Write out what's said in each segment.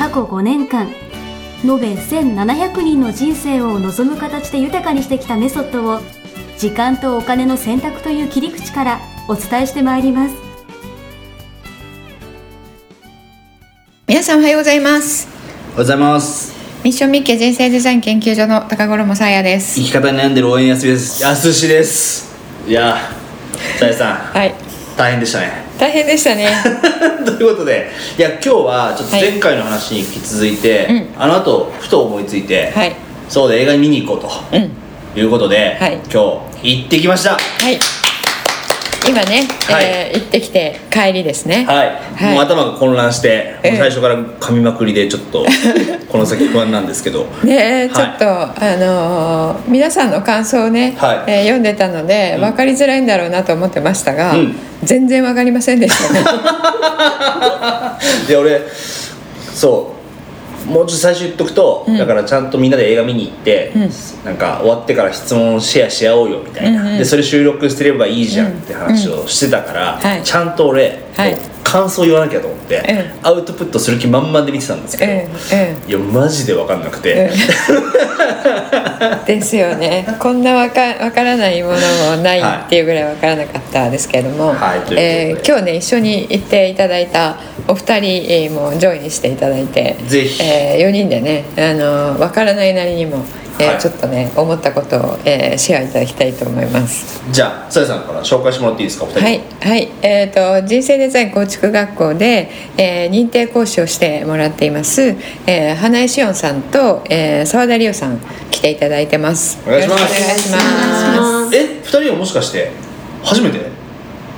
過去5年間延べ1700人の人生を望む形で豊かにしてきたメソッドを時間とお金の選択という切り口からお伝えしてまいります。皆さんおはようございます。おはようございます。ミッションミッケ人生デザイン研究所の高頃もさあやです。生き方に悩んでる応援やすです。やすしです。いやさやさん。はい。大変でしたね大変でしたね。ということでいや今日はちょっと前回の話に引き続いて、うん。あの後ふと思いついて、はい。そうで映画に見に行こううん。ということで、はい。今日行ってきました。はい今ね、はい。えー行ってきて帰りですね。はい、はい。もう頭が混乱して、最初から噛みまくりでちょっと この先不安なんですけど。ねえちょはいっと、あのー皆さんの感想をね、はい。えー読んでたのでうん。分かりづらいんだろうなと思ってましたが、うん。全然分かりませんでしたね。で俺そうもうちょっと最初言っとくと、うん。だからちゃんとみんなで映画見に行って、うん。なんか終わってから質問シェアし合おうよみたいな、うんうん。でそれ収録してればいいじゃんって話をしてたから、うん。はい。ちゃんと俺、はい。もう感想言わなきゃと思って、えアウトプットする気満々で見てたんですけど、えええいやマジで分かんなくて、ええ。ですよね。こんなわかわからないものもないはいっていうぐらいわからなかったですけれども、はいえー今日ね一緒に行っていただいたお二人えーもジョインしていただいてぜひ。え4人でねあのわからないなりにも、えーはい。ちょっとね思ったことを、えーシェアいただきたいと思います。じゃあさやさんから紹介してもらっていいですかお二人。はい、はい、えっ、と人生デザイン構築学校で、えー認定講師をしてもらっています、えー花江志音さんと澤、えー、沢田理央さん来ていただいてます。お願いします。お願いします。え二人はもしかして初めて？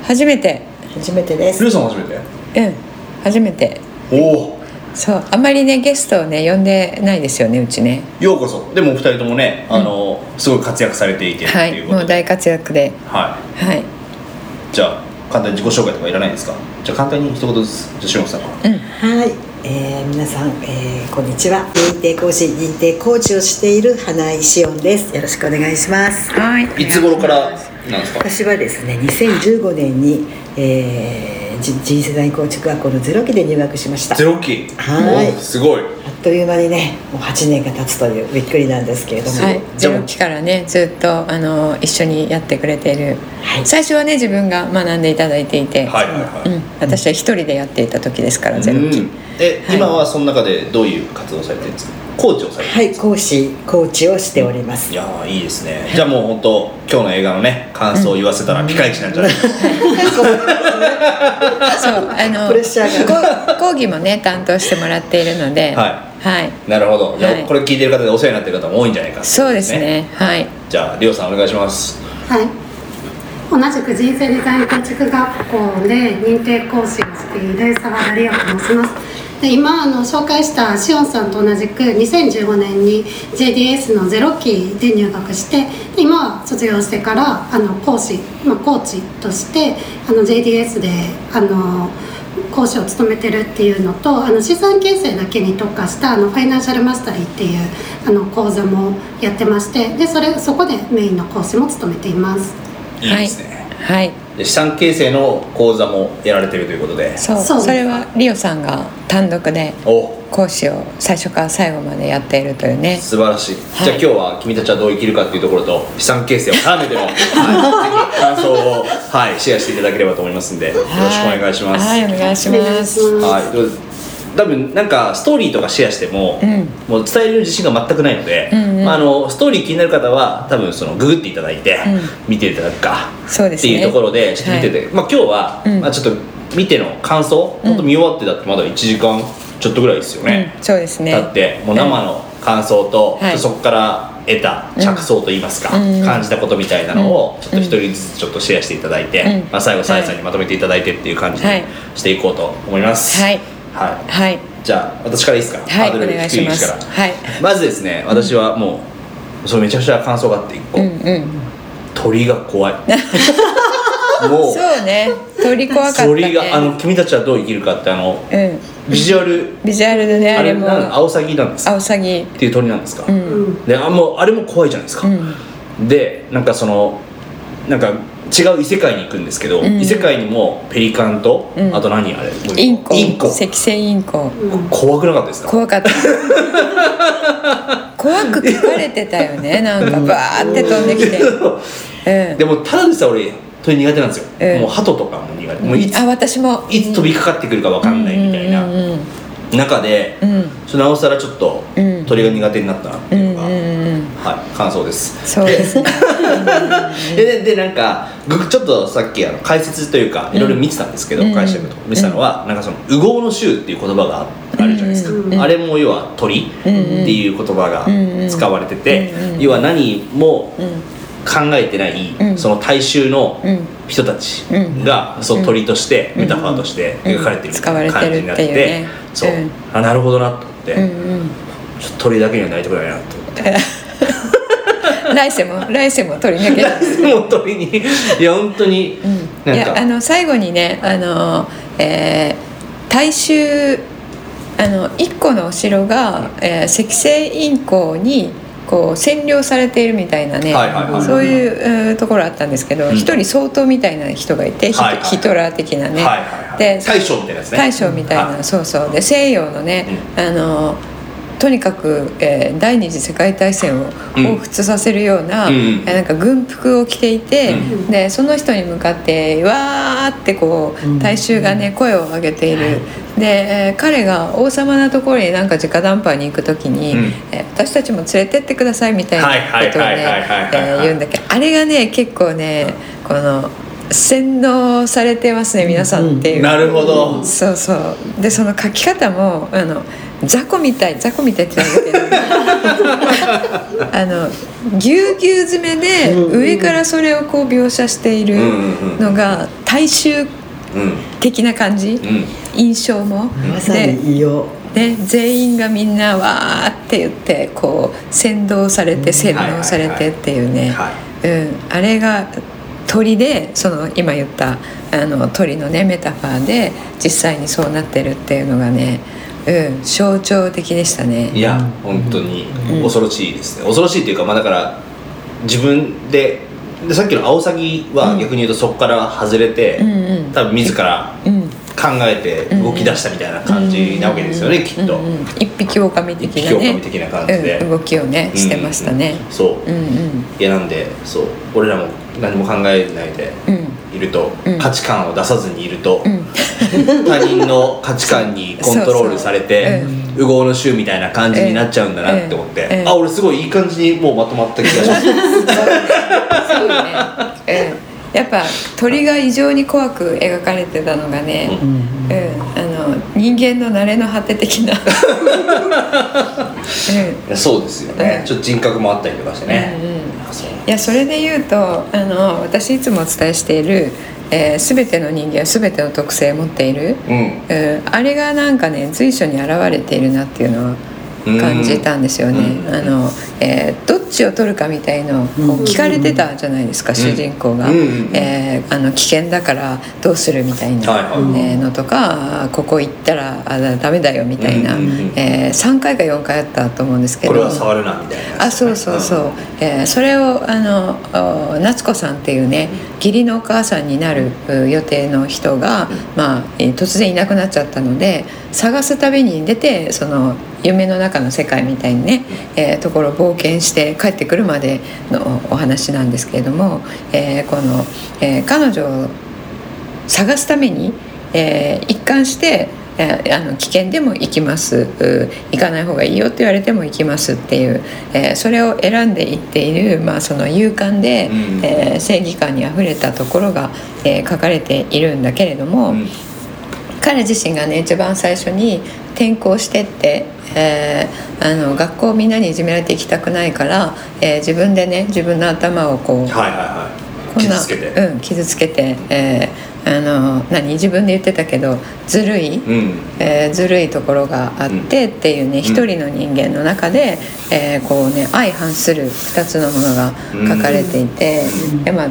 初めて、初めてです。ルーさんも初めて？うん、初めて。おおそう、あんまりねゲストをね呼んでないですよねうちね。ようこそ。でもお二人ともね、あのすごい活躍されていてってはい、いうことで、もう大活躍で、はい。はい、じゃあ簡単に自己紹介とかいらないですか？じゃあ簡単に一言ずつ。じゃあしのさんから。うん、はい、えー、皆さん、えー、こんにちは。認定講師認定コーチをしている花井志音です。よろしくお願いします。はい。いつ頃からなんですか？私はですね2015年に、えー、じ人生デザイン構築学校のゼロ期で入学しました。ゼロ期？はい。おすごいという間にねもう8年が経つというびっくりなんですけれども、はい、じゃあゼロ期からねずっとあの一緒にやってくれている、はい。最初はね自分が学んでいただいていて、はいはいはい、うん、私は一人でやっていた時ですからゼロ期、うんえ、はい。今はその中でどういう活動をされてるんですか？コーチをされてるはい講師コーチをしております。いやーいいですね。じゃあもう本当今日の映画のね感想を言わせたらピカイチなんじゃない？ですか、そう。あのプレッシャーが。こ講義もね担当してもらっているのでははい。なるほど。じゃあ、はい。これ聞いてる方でお世話になってる方も多いんじゃないかってこと。そうですね。はい。じゃありょうさんお願いします。はい。同じく人生デザイン構築学校で認定講師をしている沢田理央と申します。で今あの紹介したしおんさんと同じく2015年に JDS のゼロ期で入学してで今は卒業してからあの講師、まあ、コーチとしてあの JDS であの講師を務めてるっていうのとあの資産形成だけに特化したあのファイナンシャルマスタリーっていうあの講座もやってましてでそれそこでメインの講師も務めています。い。いですね、はい。で資産形成の講座もやられてるということで。そうそうそれはリオさんが単独でお。講師を最初から最後までやっているというね。素晴らしい、はい。じゃあ今日は君たちはどう生きるかっていうところと資産形成を絡めての、はい、ぜひ感想を、はい、シェアしていただければと思いますんでよろしくお願いします、はいお願いします。はい、多分なんかストーリーとかシェアしても、うん。もう伝える自信が全くないので、うんうんまあ、あのストーリー気になる方は多分そのググっていただいて、うん。見ていただくかそうですね。っていうところでちょっと見てて、まあ、今日は、うん。まあ、ちょっと見ての感想、うん。本当見終わってだってまだ1時間ちょっとぐらいですよね、うん、そうですね。だってもう生の感想と、はい。そこから得た着想といいますか、うん。感じたことみたいなのをちょっと一人ずつちょっとシェアしていただいて、うん。まあ、最後さやさんにまとめていただいてっていう感じはい。にしていこうと思います。はいはいはい。じゃあ私からいいですか、はいお願いしまはい。まずですね私はもうそれめちゃくちゃ感想があって一個、うんうん。鳥が怖い。もうそうね。鳥怖かったね。鳥があの君たちはどう生きるかってあのうん。ビジュアルビジュアルでねあれも。アオサギなんですか？アオサギ。っていう鳥なんですか、うん。であもうあれも怖いじゃないですか、うん。でなんかそのなんか違う異世界に行くんですけど、ん。異世界にもペリカンと、うん。あと何あれ？インコ。インコ。赤星インコ。怖くなかったですか？怖かった。怖く書かれてたよね。なんかバーって飛んできて、うん、でもただでさえ俺鳥苦手なんですよ、うん。もう鳩とかも苦手。もういつあ私も。いつ飛びかかってくるか分かんないみたいな中で、うん。なおさらちょっとうん。鳥が苦手になったなっていうのが、うんうんうんはい感想です。そうですね。で ででなんかぐちょっとさっきあの解説というかいろいろ見てたんですけど、うん。解釈とか。見てたのは、なんかその「右往の衆」っていう言葉があるじゃないですか、うんあれも要は鳥っていう言葉が使われてて、要は何も考えてない、うん。その大衆のうん。人たちうん。が、そう鳥として、メタファーとして描かれてる感じになってそう、うん。あなるほどなと思って、うんうん。ちょっと鳥だけにはなりたくないなと思って。来世も来世も取り抜けたもう鳥に。いや本当に、いなんか。やあの最後にねあの、えー大衆あの一個のお城が、えー赤星インコにこう占領されているみたいなね、そういうえーところあったんですけどうん。一、人総統みたいな人がいて、ヒトラー的なね、で大将みたいなやつね。大将みたいな、はい。そうそう。で西洋のね、あのとにかく、えー第二次世界大戦をうん。彷彿させるような,、うん。なんか軍服を着ていて、うでその人に向かってわーってこう大衆がね声を上げている。で、えー彼が王様のところになんか直談判に行く時に、うん。えー私たちも連れてってくださいみたいなことをね言うんだけどあれがね結構ねこの洗脳されてますね皆さんっていう。なるほど。そうそう。でその書き方もあの雑魚みたい雑魚みたいって言うんだけどあのぎゅうぎゅう詰めで上からそれをこう描写しているのが大衆うん的な感じ、うん。印象も。まさでに異様。ね、全員がみんなわーって言ってこう先導されて洗脳されてっていうね、はうん、あれが鳥でその今言ったあの鳥のねメタファーで実際にそうなってるっていうのがね、うん、象徴的でしたね。いや本当に。恐ろしいですね、恐ろしいっていうかまあだから自分ででさっきのアオサギは逆に言うとそこから外れて、うんうん。多分自らうん考えて動き出したみたいな感じなわけですよね、きっと、一匹狼的な一匹ね狼的な感じで。うん動きをねしてましたね。そう、いやなんでそう俺らも何も考えないでうん。いると、うん。価値観を出さずにいると、うん。他人の価値観にコントロールされて右往の衆みたいな感じになっちゃうんだなって思って、うん。うん。あ俺すごいいい感じにもうまとまった気がします。そうね、うん、やっぱ鳥が異常に怖く描かれてたのがね、ううんあの人間の慣れの果て的な、うん。そうですよね、うん。ちょっと人格もあったりとかしてね、うんうん。いやそれで言うとあの私いつもお伝えしている、えー「全ての人間は全ての特性を持っている」うん。うん。あれがなんかね随所に現れているなっていうのは感じたんですよね。うん。あのえーどっちを取るかみたいのを聞かれてたじゃないですか、主人公が、うん。うん。えーあの危険だからどうするみたいな、はいはい。えーのとかここ行ったらあダメだよみたいな、うんうんうん。えー3回か4回あったと思うんですけど。これは触るなみたいなあそうそうそう、えーそれをあのお夏子さんっていうね義理のお母さんになるう予定の人が、まあ、えー突然いなくなっちゃったので探す旅に出てその夢の中の世界みたいにね、えーところを冒険して帰ってくるまでのお話なんですけれども、えーこの、えー彼女を探すために、えー一貫して、えーあの危険でも行きます。う行かない方がいいよって言われても行きますっていう、えーそれを選んでいっている、まあ、その勇敢で、うん。えー正義感にあふれたところが、えー書かれているんだけれども、うん彼自身がね一番最初に転校してって、えーあの学校みんなにいじめられて行きたくないから、えー自分でね自分の頭をこうはいはいはい。こんな傷つけて、うん、傷つけて、えーあの何自分で言ってたけどずるい、うん。えーずるいところがあってっていうね一、人の人間の中で、えーこうね相反する2つのものが書かれていて、でまあ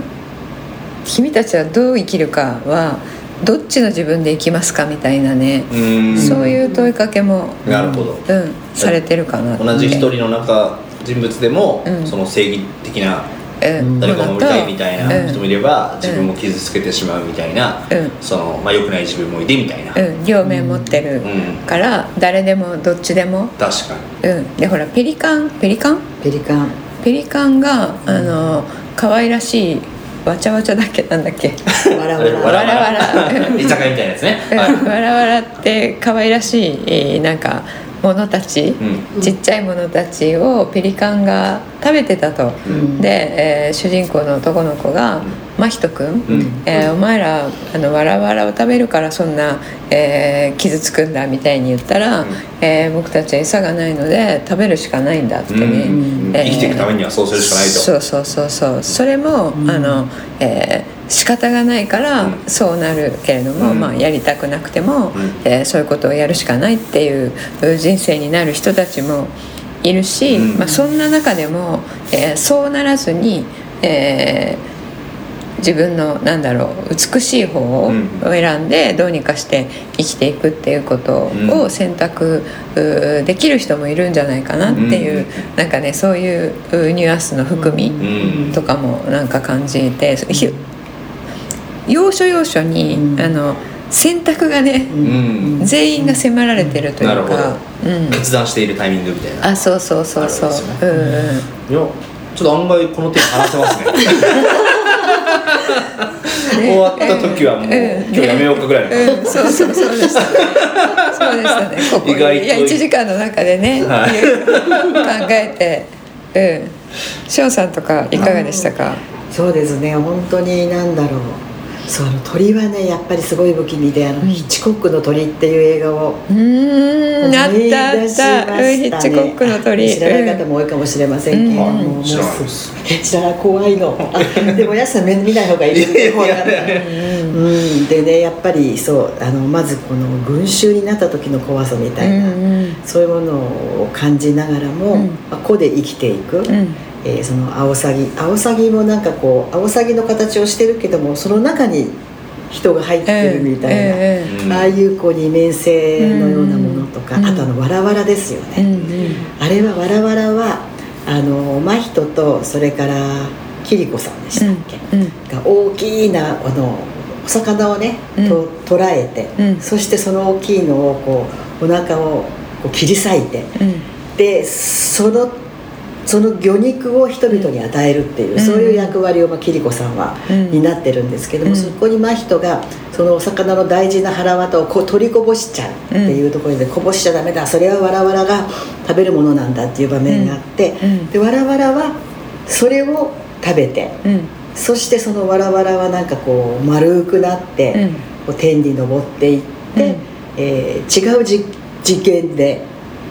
君たちはどう生きるかはどっちの自分で生きますかみたいなね、うん。そういう問いかけも、なるほど。うん、されてるかな同じ一人の中人物でも、うん。その正義的なうん。誰かを守りたいみたいな人もいれば、うん。自分も傷つけてしまうみたいな、うん。そのまあ良くない自分もいてみたいな、うん、両面持ってるうん。から誰でもどっちでも、確かに。うん、でほらペリカン？ペリカン？ペリカン。ペリカンがあの可愛らしいわちゃわちゃだっけなんだっけ？わらわらわらわらわらわらわらわらって可愛らしいえーなんかものたち、うちっちゃいものたちをペリカンが食べてたと、ん。で、えー主人公の男の子が真人くん、うん。えーお前らあのわらわらを食べるからそんな、えー傷つくんだみたいに言ったら、うん。えー僕たちは餌がないので食べるしかないんだってね、うん。生きていくためにはそうするしかないと。そうそうそうそう。それも、あの、えー仕方がないからうん。そうなるけれども、うん。まあ、やりたくなくても、ん。えーそういうことをやるしかないっていう人生になる人たちもいるし、うん。まあ、そんな中でも、えーそうならずに、えー自分のなんだろう美しい方をうん。選んでどうにかして生きていくっていうことうん。を選択できる人もいるんじゃないかなっていう、うん。なんかねそういううニュアンスの含みうん。とかもなんか感じて、ひ要所要所に、うん。あの選択がね、うん。全員が迫られてるというか、うん、決断しているタイミングみたいな。あそうそうそうそう、あるんですようんうん。いやちょっと案外この手話せます ね。終わった時はもう、うん。今日やめようかぐらいの。感じうん、そうそうそうでした。ね。そうでしたね。こ こ意外といや1時間の中でね、はい。考えて、うん。しょうさんとかいかがでしたか？そうですね。本当になんだろうそうあの鳥はねやっぱりすごい不気味であの、ヒッチコックの鳥っていう映画をうーん、ったあったた。ね。うんヒッチコックの鳥。知らない方も多いかもしれませんけれども、うん。もう知らならない。怖いの。あでもやすさん見見ない方がいい。ですね怖がらない。うん、でねやっぱりそうあのまずこの群衆になった時の怖さみたうんいな、うん。そういうものを感じながらも、うん。まあ、個で生きていく、うんえーそのアオサギアオサギもなんかこうアオサギの形をしてるけどもその中に人が入ってるみたいな、ええうん。ああいうこう二面性のようなものとか、うん。あとあのわらわらですよね、ええうんうん。あれはわらわらはあの真人とそれから桐子さんでしたっけ、うんが大きなあのお魚をね、うん。と捉えて、うん。そしてその大きいのをこうお腹をこう切り裂いてうん。でそのその魚肉を人々に与えるっていう、うん。そういう役割をまあ桐子さんはうん。担ってるんですけども、うん。そこに真人がそのお魚の大事な腹渡をこう取りこぼしちゃうっていうところで、こぼしちゃダメだそれはわらわらが食べるものなんだっていう場面があって、うん。でわらわらはそれを食べてうん。そしてそのわらわらはなんかこう丸くなって、うん。こう天に昇っていって、うん。えー違うじ次元で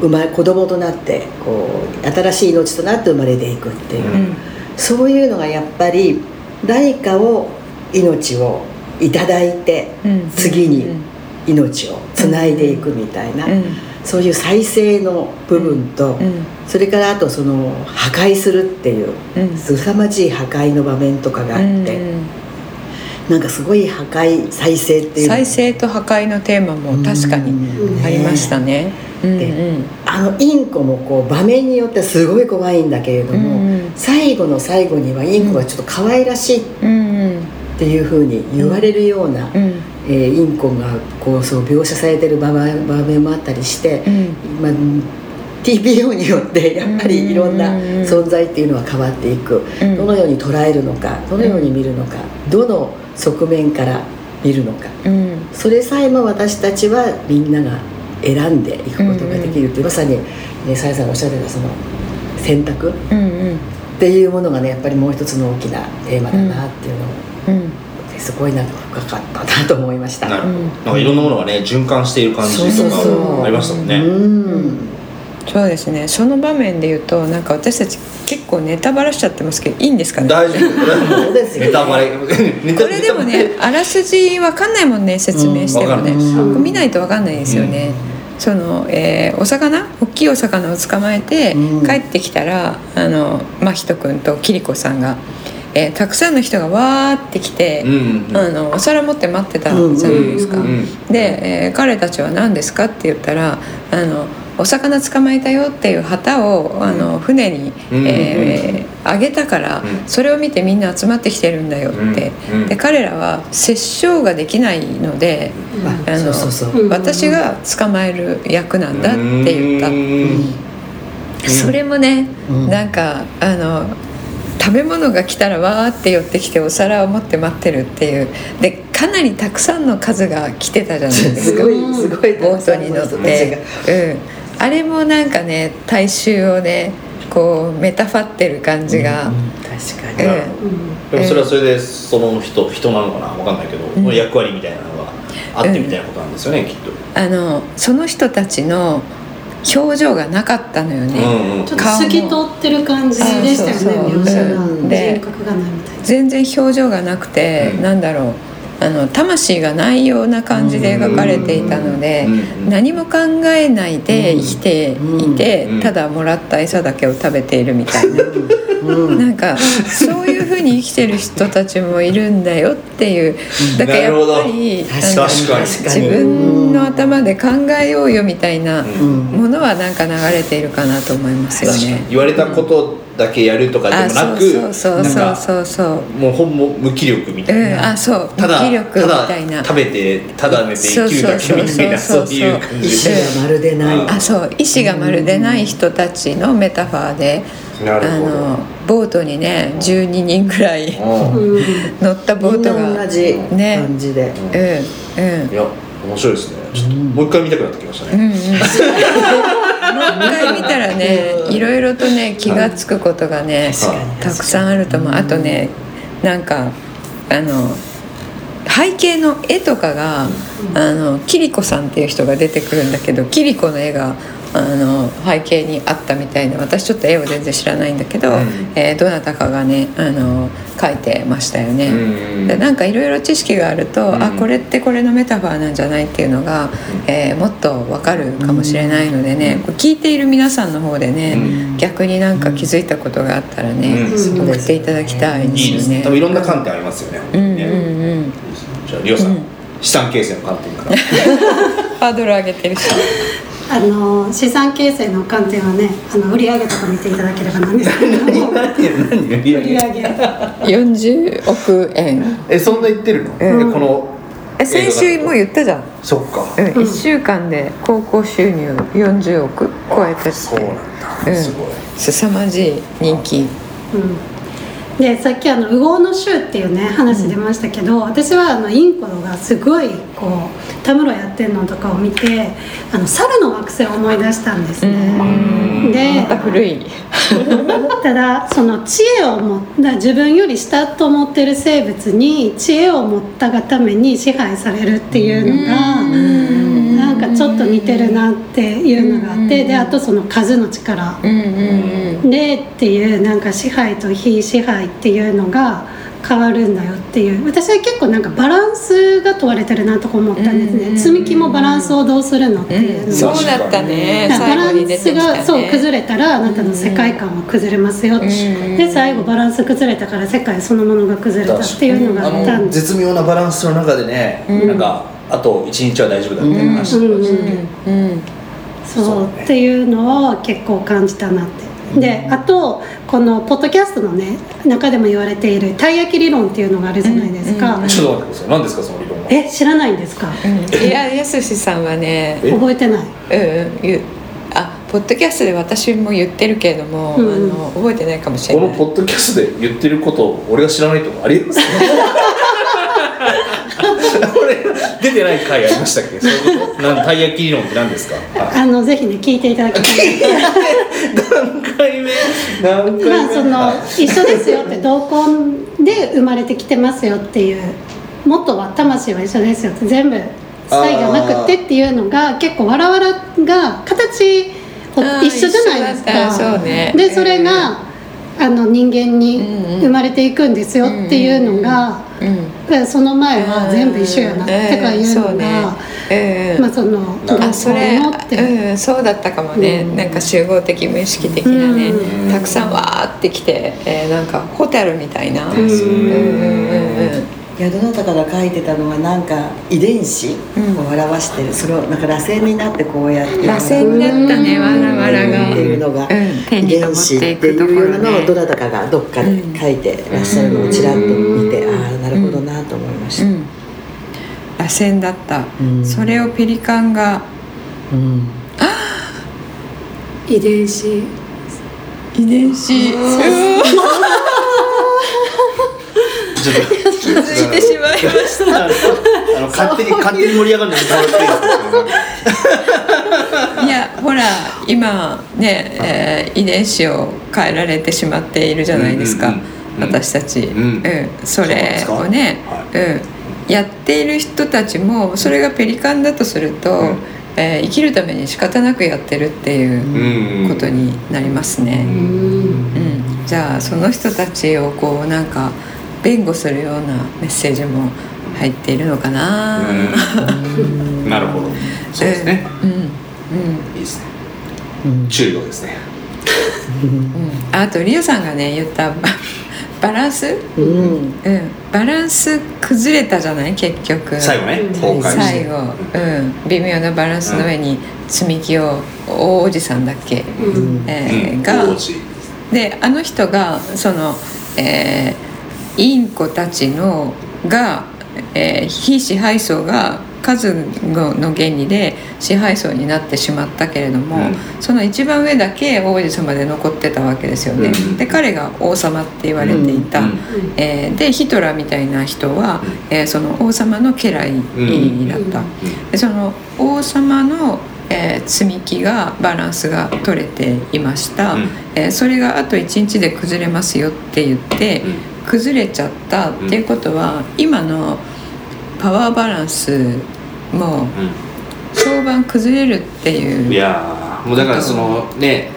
生まれ子供となってこう新しい命となって生まれていくっていう、うん。そういうのがやっぱり誰かを命をいただいて、うん。次にうん。命をつないでいくみたいな、うん。そういう再生の部分と、うん。それからあとその破壊するっていううん。凄まじい破壊の場面とかがあって、うんなんかすごい破壊再生っていうの。再生と破壊のテーマも確かにうんありましたね。うんでうん。あのインコもこう場面によってはすごい怖いんだけれども、うんうん。最後の最後にはインコがちょっと可愛らしいっうんていうふうに言われるような、うんえーインコがこうそう描写されてる場面場面もあったりして、うん。まあ、TPO によってやっぱりいろんなうんうんうん。存在っていうのは変わっていく、うん。どのように捉えるのかどのように見るのか、どの側面から見るのか。うん。それさえも私たちはみんなが選んでいくことができるっていう、まさに、ね、さやさんがおっしゃってたその選択っうんうん。ていうものがねやっぱりもう一つの大きなテーマだなっていうのを、うん。すごいなんか深かったなと思いました。なんなんかいろんなものがね循環している感じとそうそうそかうありましたもんね、うんそうですね。その場面で言うとなんか私たち結構ネタバラしちゃってますけどいいんですかね？大丈夫。これはもそうですよネタバレこれでもねあらすじわかんないもんね説明してもね、うん。見ないとわかんないですよね、その、えーお魚？大きいお魚を捕まえて、うん。帰ってきたらあの真人君と桐子さんが、えーたくさんの人がわーって来て、うん。うんあのお皿持って待ってたじゃないですか、うん。うん。で、えー彼たちは何ですかって言ったらあのお魚捕まえたよっていう旗をあの船に、うんえーあげたから、うん。それを見てみんな集まってきてるんだよって、で彼らは殺傷ができないので、ああの私が捕まえる役なんだって言った、うん。それもね、うん。なんかあの食べ物が来たらわーって寄ってきてお皿を持って待ってるっていう。でかなりたくさんの数が来てたじゃないですか。すごいすごいボートに乗って。が、うん、あれもなんかね大衆をねこうメタファってる感じが、確かに、えうん。でもそれはそれでその人人なのかな？わかんないけど、うん。役割みたいなのがあってみたいなことなんですよね、きっと。あのその人たちの表情がなかったのよね、うんうん。ちょっと透き通ってる感じでしたよね描写がうん。で人格がないみたいな。全然表情がなくて、うん。なんだろうあの魂がないような感じで描かれていたので、うん何も考えないで生きていて、うん。ただもらった餌だけを食べているみたいな、うん。なんかそういうふうに生きてる人たちもいるんだよっていう。だからやっぱり自分の頭で考えようよみたいなうん。ものはなんか流れているかなと思いますよね。言われたことだけやるとかであもなく、そうそうそうなんかそうそうもうほんも無気力みたいうん、な、あそう。ただ無気力みたたいな。だ食べてただ寝て生きるだけみたいな。そうそうそうそう。そういう感意じ志がまるでない、うんあそう。意志がまるでない人たちのメタファーであのボートにね12人ぐらいうん。うん乗ったボートがな同じね。感じで、うんうん。いや面白いですね。ちょっともう一回見たくなってきましたうんうん。ね、もう一回見たらねいろいろとね気が付くことがね確かにたくさんあると思う。あとねなんかあの背景の絵とかがあのキリコさんっていう人が出てくるんだけどキリコの絵があの背景にあったみたいな私ちょっと絵を全然知らないんだけど、うん。えーどなたかがねあの描いてましたよね。うんでなんかいろいろ知識があると、うん。あこれってこれのメタファーなんじゃないっていうのが、えーもっとわかるかもしれないのでね、聞いている皆さんの方でね、う逆になんか気づいたことがあったらね、うん。送っていただきたいですよね。多分いろんな観点ありますよね,、うんうんねうん。じゃあリオさん、うん。資産形成の観点から。ハードル上げてるし。あの資産形成の観点はねあの売上とか見ていただければなんですけども何売上売げ上40億円。えそんな言ってるの、うんえこのえ先週も言ったじゃん。そっかうん、1週間で高校収入40億超えたってそうなんだ、うんすごい凄まじい人気うんでさっきあの「右往の衆」っていうね話出ましたけど、私はあのインコがすごいこうタムロやってるのとかを見てあの猿の惑星を思い出したんですね。でまた古い。ただその知恵を持った自分より下と思ってる生物に知恵を持ったがために支配されるっていうのがなんかちょっと似てるなっていうのがあってであとその数の力。うんうんうん。でっていうなんか支配と非支配っていうのが変わるんだよっていう。私は結構なんかバランスが問われてるなとか思ったんですね。積み木もバランスをどうするのっていうのが。そうだったね。バランス出てきたね。がそう崩れたらあなたの世界観は崩れますようんで最後バランス崩れたから世界そのものが崩れたっていうのがあったんです。の絶妙なバランスの中でね、なんかあと一日は大丈夫だみたいな話してましたね、うん。うん。そう。っていうのを結構感じたなって。であとこのポッドキャストのね中でも言われているたい焼き理論っていうのがあるじゃないですか、ちょっと待ってください何ですかその理論はえ知らないん。ですかうん。いややすしさん。はねえ覚えてないうん。あポッドキャストで私も言ってるけれども、うん。あの覚えてないかもしれこないのポッドキャストで言ってることを俺が知らないとかありえます俺出てない回ありましたっけ？そういうこと？なんたい焼き理論って何ですか、はあのぜひね聞いていただきたい。い、何回目？何回目？まあその一緒ですよって同根で生まれてきてますよっていう元は魂は一緒ですよって全部差異がなくてっていうのが結構わらわらが形一緒じゃないですか。そうね。でそれが、あの人間に生まれていくんですよっていうのが、うんでその前は全部一緒やなってかいうのが、まあそのあそれうんそうだったかもね、うん。なんか集合的無意識的なね、うんたくさんわーってきて、えーなんかホタルみたいな、うん。んうんうんいやどなたかが書いてたのはなんか遺伝子を表してる、それをなんか螺旋になってこうやって螺旋になったねわらわらが。っていうのが、うん。天遺伝子っていうのねをどなたかがどっかで書いてらっしゃるのをちらっと見て、ああなるほどなと思いました、うん。螺旋だった、うん。それをペリカンがうん。遺伝子。遺伝子 気づいてしまいました。勝手に勝手に盛り上がるのやめてもらっていいですかいやほら今ね、えー遺伝子を変えられてしまっているじゃないですか、うんうんうん私たち、うん。それをねそうなんうん、やっている人たちもそれがペリカンだとすると、うん。えー生きるために仕方なくやってるっていうことになりますね、うん。うん。じゃあその人たちをこうなんか弁護するようなメッセージも入っているのかな、うん。なるほど。そうですね。うん。うん。いいですね。うん注意をですね。あとリオさんがね言ったバ バランス、うん。うん、バランス崩れたじゃない？結局。最後ね崩壊して。最後、うん、微妙なバランスの上に積み木を大おじさんだっけ、うん。うん。えーがであの人がその、えーインコたちのが、えー非支配層が数の原理で支配層になってしまったけれども、うん。その一番上だけ王子様で残ってたわけですよね。うん。で彼が王様って言われていた、うん。えーでヒトラーみたいな人は、えーその王様の家来だった。でその王様の、えー積み木がバランスが取れていました、うん。えーそれがあと1日で崩れますよって言って、崩れちゃったっていうことは、今のパワーバランスも早晩崩れるっていういやーもうだからそのね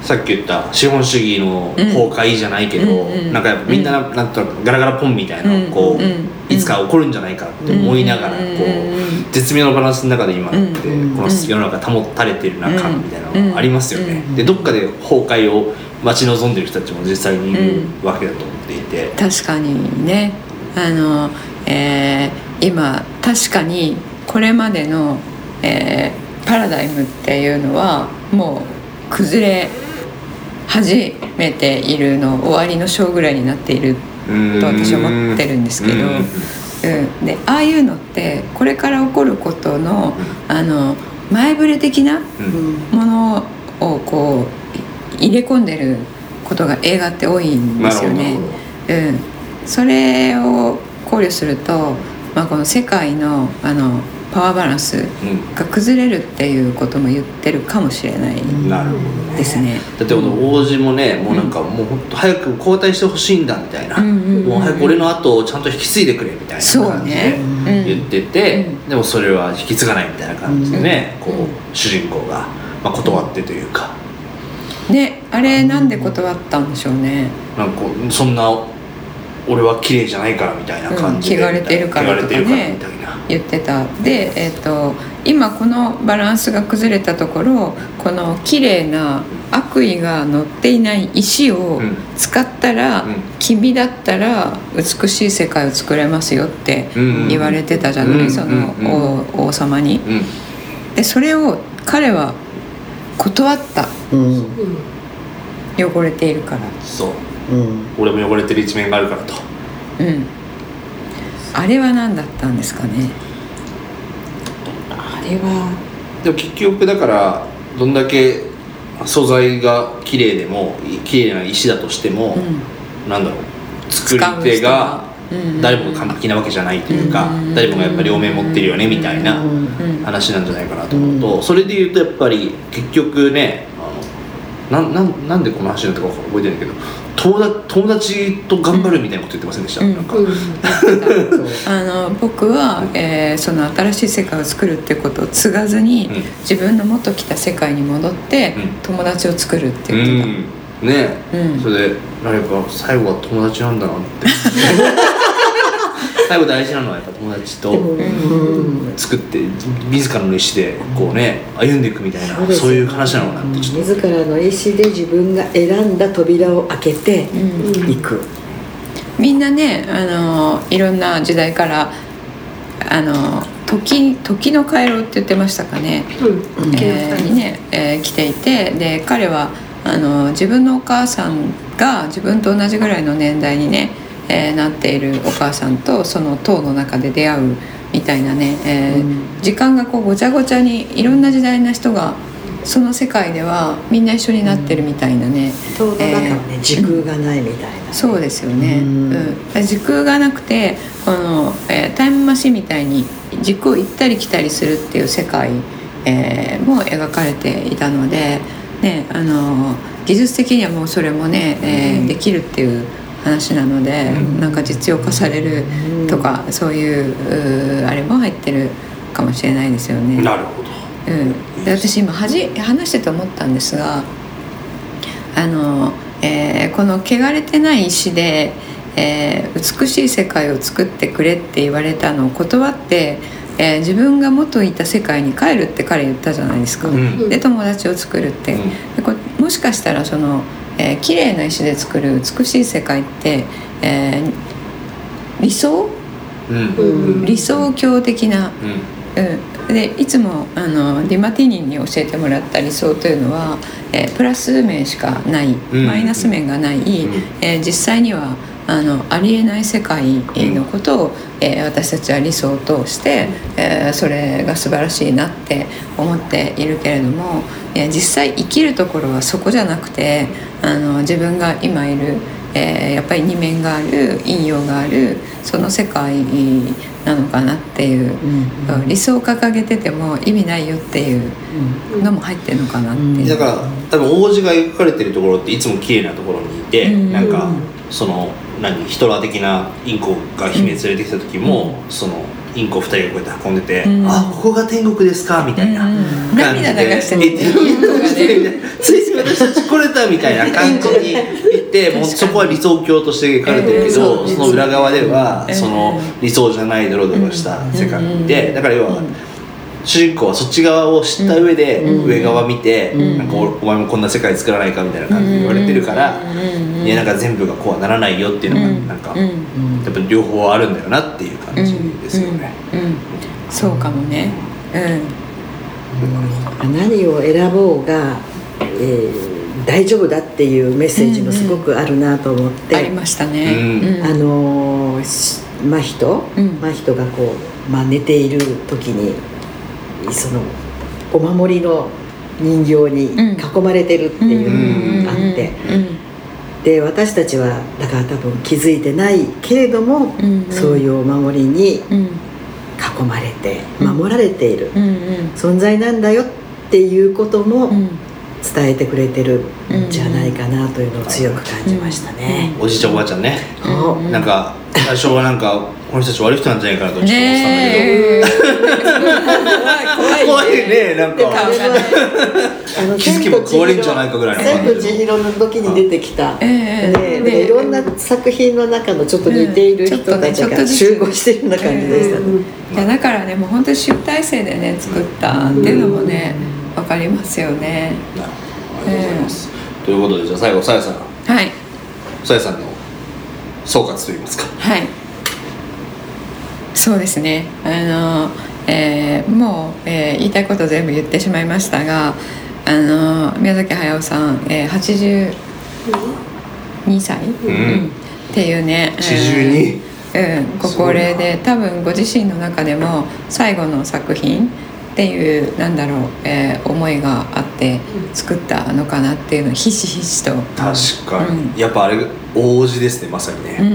さっき言った資本主義の崩壊じゃないけど、うんうんなんかみんななんとなくガラガラポンみたいなう、うんうんいつか起こるんじゃないかって思いながらこう、うん絶妙なバランスの中で今って、うんこの世の中保たれてる中みたいなのがありますよね、うんでどっかで崩壊を待ち望んでる人たちも実際にいるわけだと思っていて、確かにね。あの、えー今確かにこれまでの、えーパラダイムっていうのはもう崩れ始めているの終わりの章ぐらいになっているうん。と私は思ってるんですけど、うん。うん、でああいうのってこれから起こることのあの前触れ的なうん。ものをこうい入れ込んでることが映画って多いんですよね。うん、それを考慮すると、まあ、この世界のあのパワーバランスうん。が崩れるっていうことも言ってるかもしれないなるほどね。ですね。だってこの王子もねもうなんかもう本当早く交代してほしいんだみたいな、うんうんうんもう早く俺の後をちゃんと引き継いでくれみたいなそう感じでね。うん。言ってて、うん。でもそれは引き継がないみたいな感じでね、こうん。う主人公が、まあ、断ってというか、ねあれなんで断ったんでしょうね。なんかそんな俺は綺麗じゃないからみたいな感じで、うん汚れてるからとかね言ってた。で、えー、と今このバランスが崩れたところこの綺麗な悪意が乗っていない石をうん。使ったら、うん。君だったら美しい世界を作れますよってうん。言われてたじゃない、うん。そのうん。王王様に。うん。でそれを彼は断った。うん汚れているから。そう。うん。俺も汚れてる一面があるからと。うん、あれは何だったんですかね。あれは。でも結局だからどんだけ素材が綺麗でも綺麗な石だとしても、うん。なんだろう。作り手がうん。誰もが完璧なわけじゃないというか、うん。誰もがやっぱり両面持ってるよねみたいなうん。うん。話なんじゃないかなと思うと、それで言うとやっぱり結局ねなんなんなんでこの話になったか覚えてないけど友達友達と頑張るみたいなこと言ってませんでした、うん。なんか、う んあの僕は、えーその新しい世界を作るってことを継がずに、うん。自分の元来た世界に戻って、うん。友達を作るってう言ってた、ん。ね。うん。それで誰か最後は友達なんだなって 最後大事なのはやっぱ友達と作って自らの意思でこうね歩んでいくみたいなそういう話なのかなってちょっと。自らの意思で自分が選んだ扉を開けてうん。いく、みんなねあのいろんな時代からあの時時の回廊って言ってましたかね、うん。えーにね、えー来ていてで彼はあの自分のお母さんが自分と同じぐらいの年代にね、えーなっているお母さんとその塔の中で出会うみたいなね、えーうん。時間がこうごちゃごちゃにいろんな時代の人がその世界ではみんな一緒になってるみたいなね、塔の中はね、時空がないみたいな、そうですよね、ううん。ん時空がなくてこの、えータイムマシンみたいに時空を行ったり来たりするっていう世界、えーも描かれていたので、ね、あの技術的にはもうそれもね、えーできるっていう話なので、なんか実用化されるとか、そういうあれも入ってるかもしれないですよね。なるほど。うん、で私今はじ話してて思ったんですがあの、えーこの汚れてない石で、えー美しい世界を作ってくれって言われたのを断って、えー自分が元いた世界に帰るって彼言ったじゃないですか。うん。で友達を作るって、うん。でこれもしかしたらその、えー、綺麗な石で作る美しい世界って、えー理想？うん。うん。理想郷的な。うん。うん、でいつもあのディマティニに教えてもらった理想というのは、えープラス面しかない、うん。マイナス面がない、ん。えー実際にはあのありえない世界のことを、えー私たちは理想として、えーそれが素晴らしいなって思っているけれども、えー実際生きるところはそこじゃなくてあの自分が今いる、えーやっぱり二面がある陰陽があるその世界なのかなっていう。うん理想を掲げてても意味ないよっていうのも入ってるのかなっていう、だから多分王子が描かれてるところっていつも綺麗なところにいて、うん。なんかその何ヒトラー的なインコが姫連れてきた時も、そのインコ2人がこうやって運んでて「うん。あここが天国ですか」みたいなうん感じで涙流してる言ってインコがねついつい私たち来れたみたいな感じに言ってもうそこは理想郷として描かれてるけど、うん。その裏側ではうん。その理想じゃないドロドロした世界にいて、うん。だから要は。主人公はそっち側を知った上でうん。上側見て、うん。なんかおお前もこんな世界作らないかみたいな感じで言われてるから、うん。いやなんか全部がこうはならないよっていうのがなんか、うん。やっぱ両方あるんだよなっていう感じそうかもね。何を選ぼうが、えー大丈夫だっていうメッセージもすごくあるなと思って、うんありましたね。うん。あの真人、うん。真人がこう、まあ、寝ている時にそのお守りの人形に囲まれてるっていうのがあって、で私たちはだから多分気づいてないけれども、うん。うん。そういうお守りにうんうん囲まれてうん。守られている、存在なんだよっていうこともうん伝えてくれてるん。じゃないかなというのを強く感じましたね。おじいちゃんおばあちゃんね、そううん。なんか最初はなんかこの人たち悪い人なんじゃないかなとちょっと思ってねえ。怖い怖い。ねなんか。気づけば変わるんじゃないかぐらいの千感じと千尋の時に出てきた、ええねねでいろんな作品の中のちょっと似ている人たちが集合してるような感じでしたね。いやだからねもう本当に集大成でね作ったっていうのもねわかりますよね。なるほどありがとうございます、ということでじゃあ最後さやさん。はい。さやさんの総括といいますか。はい。そうですね。あの、えーもう、えー言いたいこと全部言ってしまいましたがあの宮崎駿さん、えー、82歳、ん。っていうね、えー82うん、ご高齢で多分ご自身の中でも最後の作品っていうなんだろう、えー思いがあって作ったのかなっていうのをひしひしと。確かに、うやっぱあれ王子ですねまさにね、うん。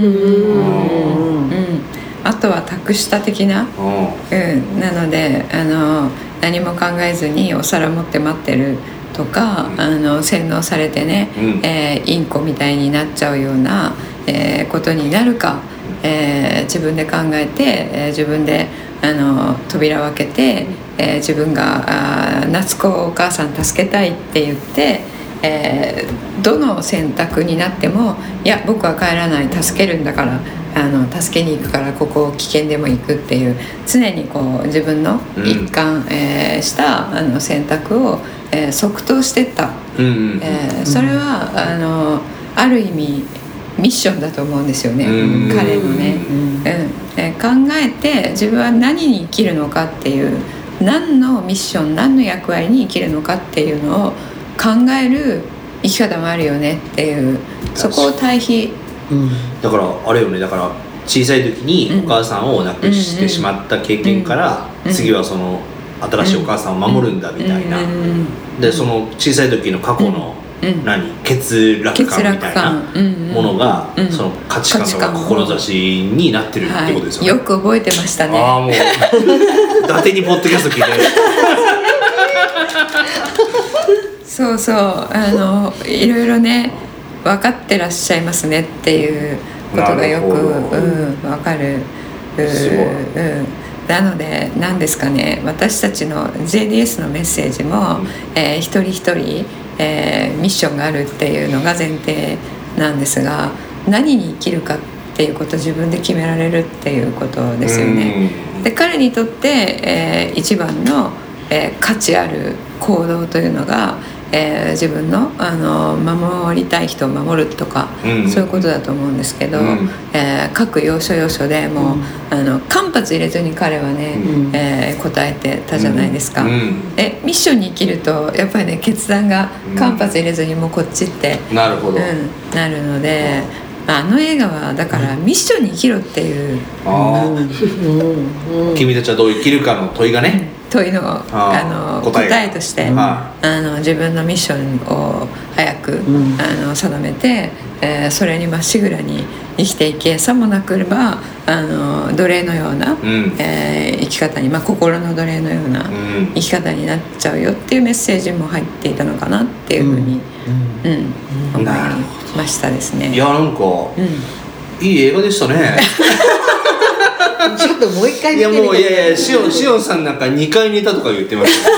うん。あとは託した的な、うん。うん、なのであの何も考えずにお皿持って待ってるとかあの洗脳されてね、うん。えーインコみたいになっちゃうような、えーことになるか、えー自分で考えて、えー自分であの扉を開けて、えー自分があー夏子をお母さん助けたいって言って、えーどの選択になってもいや僕は帰らない助けるんだからあの助けに行くからここ危険でも行くっていう常にこう自分の一貫、えーしたあの選択を、えー即答してった、うんうん。えーそれはあのある意味ミッションだと思うんですよね、うん。彼のね。うん。えー考えて自分は何に生きるのかっていう何のミッション何の役割に生きるのかっていうのを考える生き方もあるよねっていうそこを対比。うん。だからあれよね。だから小さい時にうん。お母さんを亡くしてしまった経験から、うん。次はその新しいお母さんを守るんだみたいな、うん。でその小さい時の過去の、うん何？欠落感みたいなものが、うん。その価値観とか志になってるってことですよね、はい、よく覚えてましたああねもう。伊達にポッドキャスト聞いて。そうそう。あのいろいろね分かってらっしゃいますねっていうことがよく、うん、分かる、うん、なので何ですかね。私たちの JDS のメッセージも、うん。えー一人一人、えーミッションがあるっていうのが前提なんですが何に生きるかっていうことを自分で決められるっていうことですよね。で彼にとって、えー一番の、えー価値ある行動というのが、えー自分のあの守りたい人を守るとか、うん。そういうことだと思うんですけど、うん。えー各要所要所でもう、あの間髪入れずに彼はね、うん。えー答えてたじゃないですか。うん。えミッションに生きるとやっぱりね決断が間髪入れずにもうこっちって、なるほど、うん、なるので、あの映画はだからミッションに生きろっていう。君たちはどう生きるかの問いがね、問いのああの答えが。答えとして、はあの自分のミッションを早く、ん。あの定めて、えーそれにまっしぐらに生きていけさもなければあの奴隷のような、うん。えー生き方に、まあ、心の奴隷のようなうん。生き方になっちゃうよっていうメッセージも入っていたのかなっていうふうに、うん。思いなるましたですね。いやなんか、うん。いい映画でしたね ちょっともう一回い見てみてやもういやいやしおんしおんさんなんか2回寝たとか言ってましたよ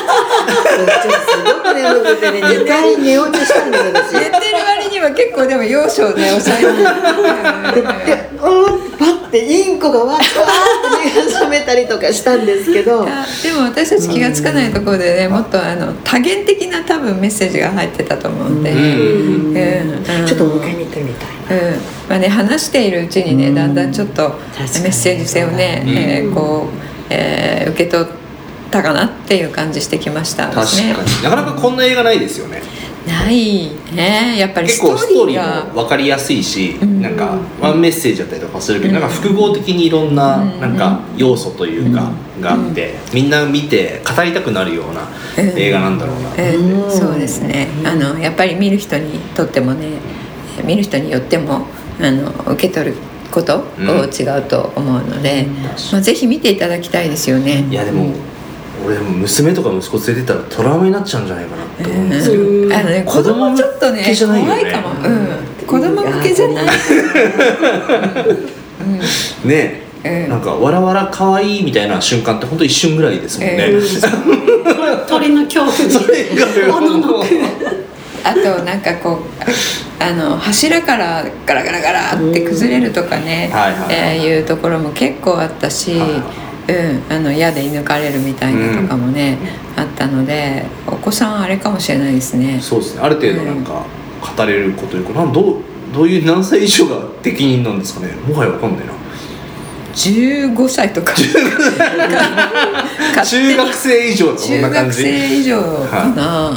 ちょっとすごく眠くてね2回寝落ちしたんです私。寝てる割には結構でも要所をね抑えてでうんパッてインコがわーわーって目が覚めたりとかしたんですけど。でも私たち気が付かないところでねもっとあの多元的な多分メッセージが入ってたと思うんで、ちょっともう一回見てみたいうん。まあね、話しているうちにねだんだんちょっとメッセージ性をね、うん。えーこう、えー受け取ったかなっていう感じしてきました。ねかに。なかなかこんな映画ないですよねないね。やっぱり結ストー構ストーリリーも分かりやすいし、うん。なんかワンメッセージだったりとかするけど、うん。なんか複合的にいろんなうん。なんか要素というか、があってみんな見て語りたくなるようなうん。映画なんだろうな、えーうん。そうですね。あのやっぱり見る人にとってもね見る人によってもあの受け取ることをうん。違うと思うので、まあ、ぜひ見ていただきたいですよね。いやでも、俺娘とか息子連れてったらトラウマになっちゃうんじゃないかなと思うんですけど、うんあのね、子供ちょっとね子供向けじゃないね怖いかも、うん、子供向けじゃない、ねうんなんかわらわら可愛いみたいな瞬間って本当一瞬ぐらいですもんね、え鳥の恐怖にそれがおののくあとなんかこうあの柱からガラガラガラって崩れるとかね、はいはいえいうところも結構あったし、はいうん、あの矢で射抜かれるみたいなとかもね、あったのでお子さんあれかもしれないですね。そうですね。ある程度なんか語れるこというかなんどうどういう何歳以上が適任なんですかね。もはやわかんないな。15歳とか。中学生以上中な感じ。学生以上かな、うん、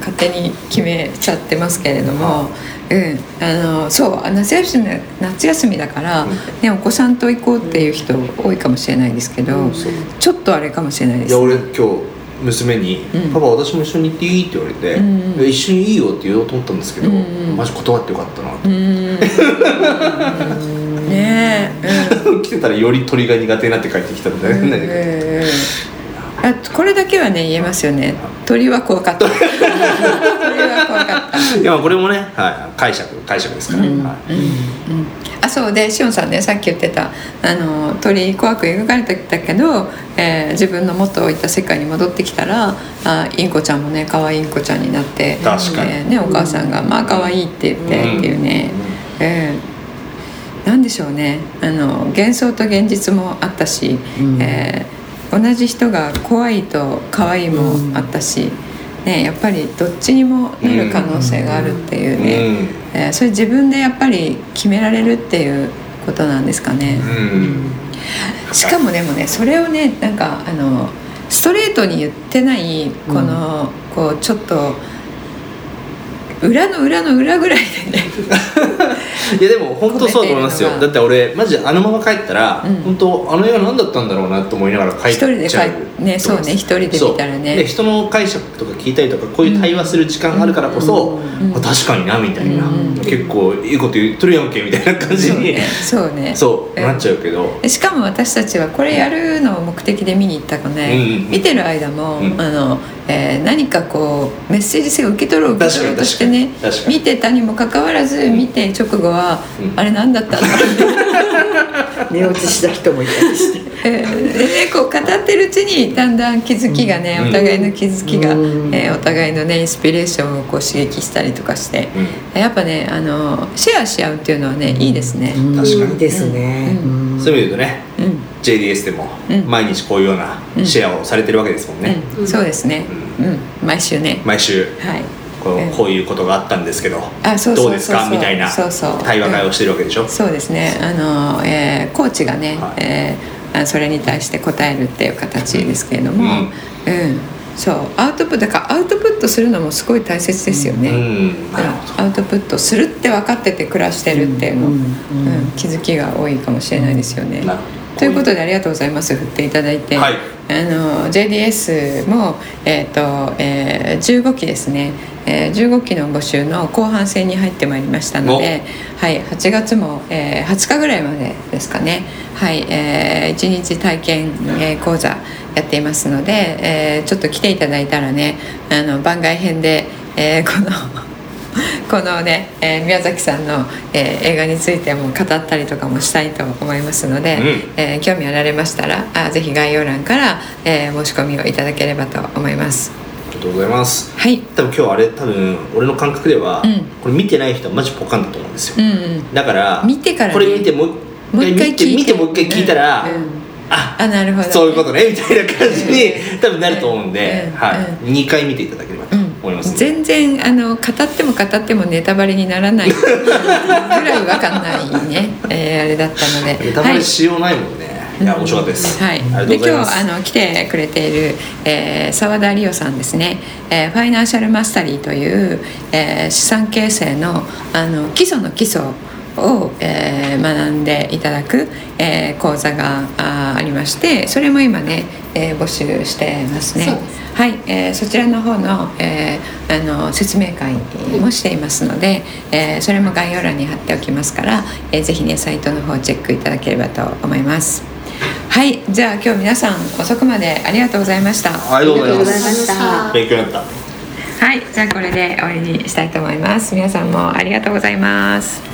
勝手に決めちゃってますけれども、うん、あのそう夏休み夏休みだから、ね、お子さんと行こうっていう人多いかもしれないですけど、そう。ちょっとあれかもしれないです。いや俺今日娘にうん「パパ私も一緒に行っていい?」って言われてうん一緒にいいよ」って言おうと思ったんですけどうんうんマジ断ってよかったなうーんねえ、うん。来てたらより鳥が苦手になって帰ってきたんだようんうんねうん。あこれだけはね言えますよね。鳥は怖かった いやこれもね、はい、解釈解釈ですから、はい。あそうでしおんさんねさっき言ってたあの鳥怖く描かれてたけど、えー自分の元いた世界に戻ってきたらあインコちゃんもね可愛いインコちゃんになって確かに。えーね、お母さんが「まあ可愛いって言って」うん。っていうね、えーなんでしょうね。あの幻想と現実もあったし、うん。えー同じ人が怖いと可愛いもあったし、ね、やっぱりどっちにもなる可能性があるっていうね、えーそれ自分でやっぱり決められるっていうことなんですかね。うん。しかもでもねそれをねなんかあのストレートに言ってないこの、こうちょっと裏の裏の裏ぐらいでね。いやでも本当そうだと思いますよ。だって俺マジであのまま帰ったら、うん。本当あの映画何だったんだろうなと思いながら帰っ一人でちゃう。帰ねそうね一人で見たらね。人の解釈とか聞いたりとかこういう対話する時間があるからこそ、あ確かになみたいな、うん。結構いいこと言っとるやんけみたいな感じにそうねそうね。そううんなっちゃうけど、しかも私たちはこれやるのを目的で見に行ったのね、うん。見てる間も、うん。あのえー何かこうメッセージ性を受け取ろう受け取ろうとしてね確かに確かに。見てたにもかかわらず見て直後は、うん。あれ何だったんだ寝落ちした人もいたりして。えねこう語ってるうちにだんだん気づきがね、うん。お互いの気づきが、うん。えーお互いのねインスピレーションをこう刺激したりとかして、やっぱねあのシェアし合うっていうのはねいいですね。うん確かにいいですね、ううん。そういう意味で言うとねうん JDS でもうん。毎日こういうようなシェアをされてるわけですもんね、うん、そうですね、うん。毎週ね。毎週。はいこういうことがあったんですけどあそうどうですか？みたいなそうそう。対話会をしてるわけでしょ、そうですね。あの、えーコーチがね、はい。えーあそれに対して答えるっていう形ですけれども、ううん。んそう。アウトプットだからアウトプットするのもすごい大切ですよね、うん。アウトプットするって分かってて暮らしてるっていうの、うん。うん。うん。気づきが多いかもしれないですよね。なるほどということでありがとうございます。振っていただいて、はい。あの JDS も、えーとえー15期ですね、えー15期の募集の後半戦に入ってまいりましたので、はい、8月も、えー20日ぐらいまでですかね、はいえ1日体験、えー講座やっていますので、えーちょっと来ていただいたらねあの番外編で、えーこの このね、えー宮崎さんの、えー映画についても語ったりとかもしたいと思いますので、うん。えー興味あられましたらあぜひ概要欄から、えー申し込みをいただければと思います。ありがとうございます。はい。多分今日あれ多分俺の感覚では、うん。これ見てない人はマジポカンだと思うんですよ、うんうん。だから見てからね。これ見てもうもう一回聞いて見てもう一回聞いたら、うん。うんああなるほどそういうことねみたいな感じに多分なると思うんで、うん。はい、2回見ていただければと思いますんで、全然あの語っても語ってもネタバレにならないぐらいわかんないね、えーあれだったので。ネタバレしようないもんね、い、や面白かったです、うございます。今日あの来てくれているえー澤、田理央さんですね、えーファイナンシャルマスタリーという、えー資産形成のあの基礎の基礎を、えー学んでいただく、えー講座があーありましてそれも今ね、えー募集してますね。す。はい、えーそちらの方の,、えーあの説明会もしていますので、えーそれも概要欄に貼っておきますから、えーぜひねサイトの方チェックいただければと思います。はいじゃあ今日皆さん遅くまでありがとうございました。ありがとうございまありがとうございますした。勉強になった。はいじゃあこれで終わりにしたいと思います。皆さんもありがとうございます